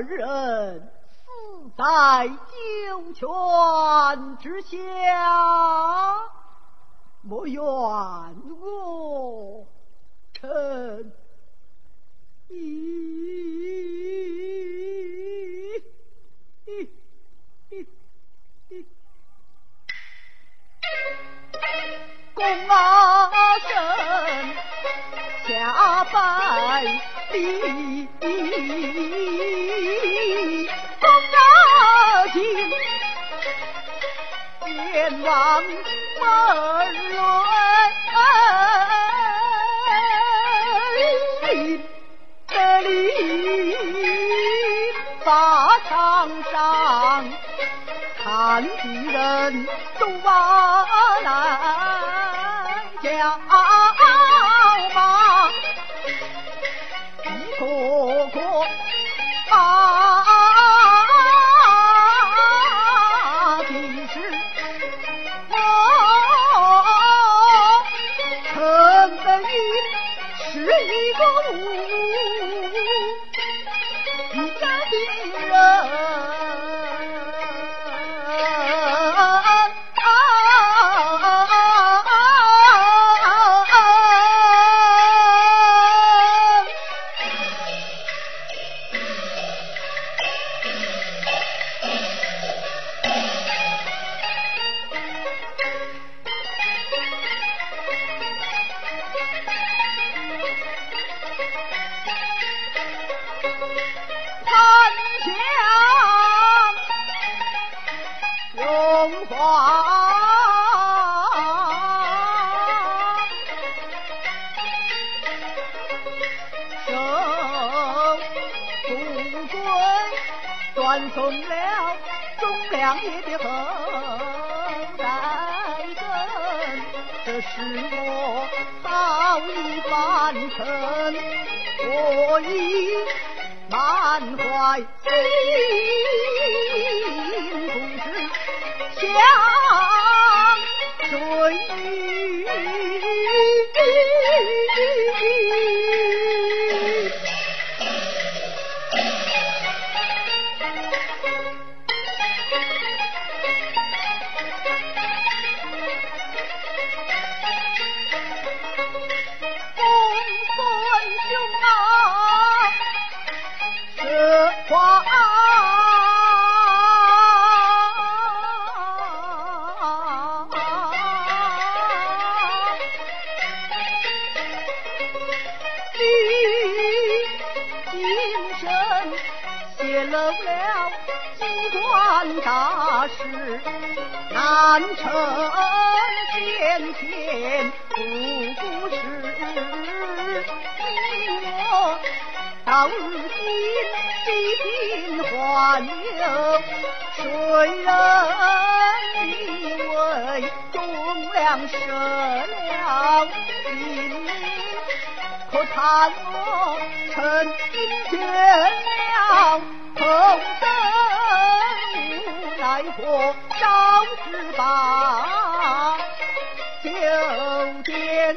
人死在九泉之下，莫怨我臣一。公啊，臣下拜地。天王门内，这里法场上看的人都往南家。断送了忠良爷的后代根，这是我早已办成，我已满怀心痛，是想。泄了机关大事难成先前不是因我到如今几品幻影谁人以为忠良胜了可叹我成经雄了重生无奈何烧纸把酒点